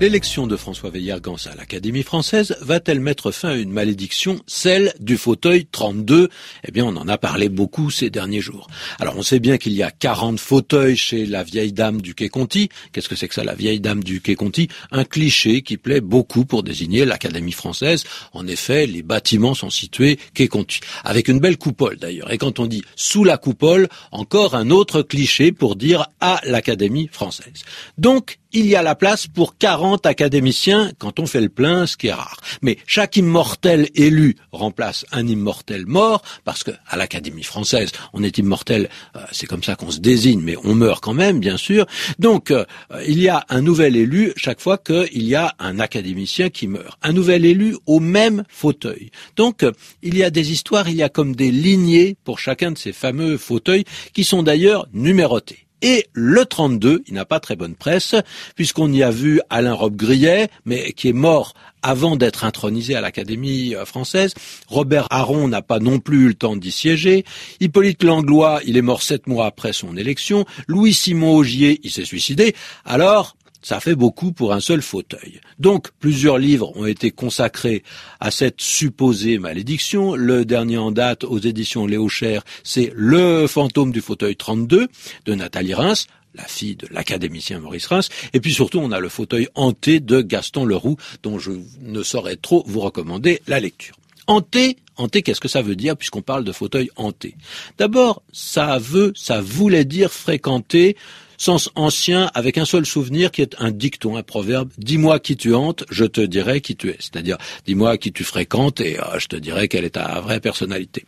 L'élection de François Veillargans à l'Académie française va-t-elle mettre fin à une malédiction, celle du fauteuil 32 Eh bien, on en a parlé beaucoup ces derniers jours. Alors, on sait bien qu'il y a 40 fauteuils chez la vieille dame du Quai Conti. Qu'est-ce que c'est que ça, la vieille dame du Quai Conti? Un cliché qui plaît beaucoup pour désigner l'Académie française. En effet, les bâtiments sont situés Quai Conti, avec une belle coupole d'ailleurs. Et quand on dit sous la coupole, encore un autre cliché pour dire à l'Académie française. Donc, il y a la place pour 40 académiciens quand on fait le plein, ce qui est rare. Mais chaque immortel élu remplace un immortel mort, parce que à l'Académie française, on est immortel, euh, c'est comme ça qu'on se désigne, mais on meurt quand même, bien sûr. Donc, euh, il y a un nouvel élu chaque fois qu'il y a un académicien qui meurt. Un nouvel élu au même fauteuil. Donc, euh, il y a des histoires, il y a comme des lignées pour chacun de ces fameux fauteuils qui sont d'ailleurs numérotés. Et le 32, il n'a pas très bonne presse, puisqu'on y a vu Alain Robbe-Grillet, mais qui est mort avant d'être intronisé à l'Académie euh, française. Robert Aron n'a pas non plus eu le temps d'y siéger. Hippolyte Langlois, il est mort sept mois après son élection. Louis-Simon Augier, il s'est suicidé. Alors, ça fait beaucoup pour un seul fauteuil. Donc, plusieurs livres ont été consacrés à cette supposée malédiction. Le dernier en date aux éditions Léo Cher, c'est Le fantôme du fauteuil 32 de Nathalie Reims la fille de l'académicien Maurice Reims, et puis surtout on a le fauteuil hanté de Gaston Leroux, dont je ne saurais trop vous recommander la lecture. Hanté, hanté, qu'est-ce que ça veut dire puisqu'on parle de fauteuil hanté? D'abord, ça veut, ça voulait dire fréquenter sens ancien avec un seul souvenir qui est un dicton, un proverbe. Dis-moi qui tu hantes, je te dirai qui tu es. C'est-à-dire, dis-moi qui tu fréquentes et euh, je te dirai quelle est ta vraie personnalité.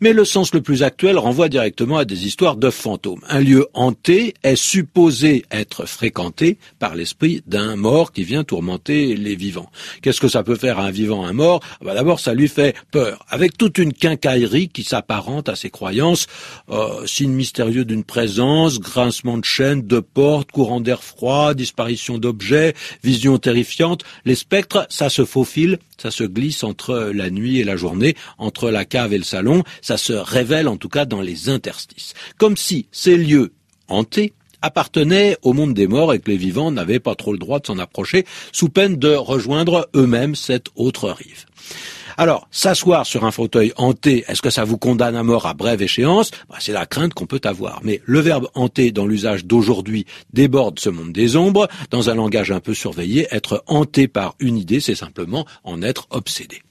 Mais le sens le plus actuel renvoie directement à des histoires de fantômes. Un lieu hanté est supposé être fréquenté par l'esprit d'un mort qui vient tourmenter les vivants. Qu'est-ce que ça peut faire à un vivant, un mort? Bah, D'abord, ça lui fait peur, avec toute une quincaillerie qui s'apparente à ses croyances, euh, signe mystérieux d'une présence, grincement de chair, de portes, courant d'air froid, disparition d'objets, vision terrifiante. Les spectres, ça se faufile, ça se glisse entre la nuit et la journée, entre la cave et le salon, ça se révèle en tout cas dans les interstices. Comme si ces lieux hantés appartenaient au monde des morts et que les vivants n'avaient pas trop le droit de s'en approcher, sous peine de rejoindre eux-mêmes cette autre rive. Alors, s'asseoir sur un fauteuil hanté, est-ce que ça vous condamne à mort à brève échéance? Bah, C'est la crainte qu'on peut avoir. Mais le verbe hanté dans l'usage d'aujourd'hui déborde ce monde des ombres. Dans un langage un peu surveillé, être hanté par une idée, c'est simplement en être obsédé.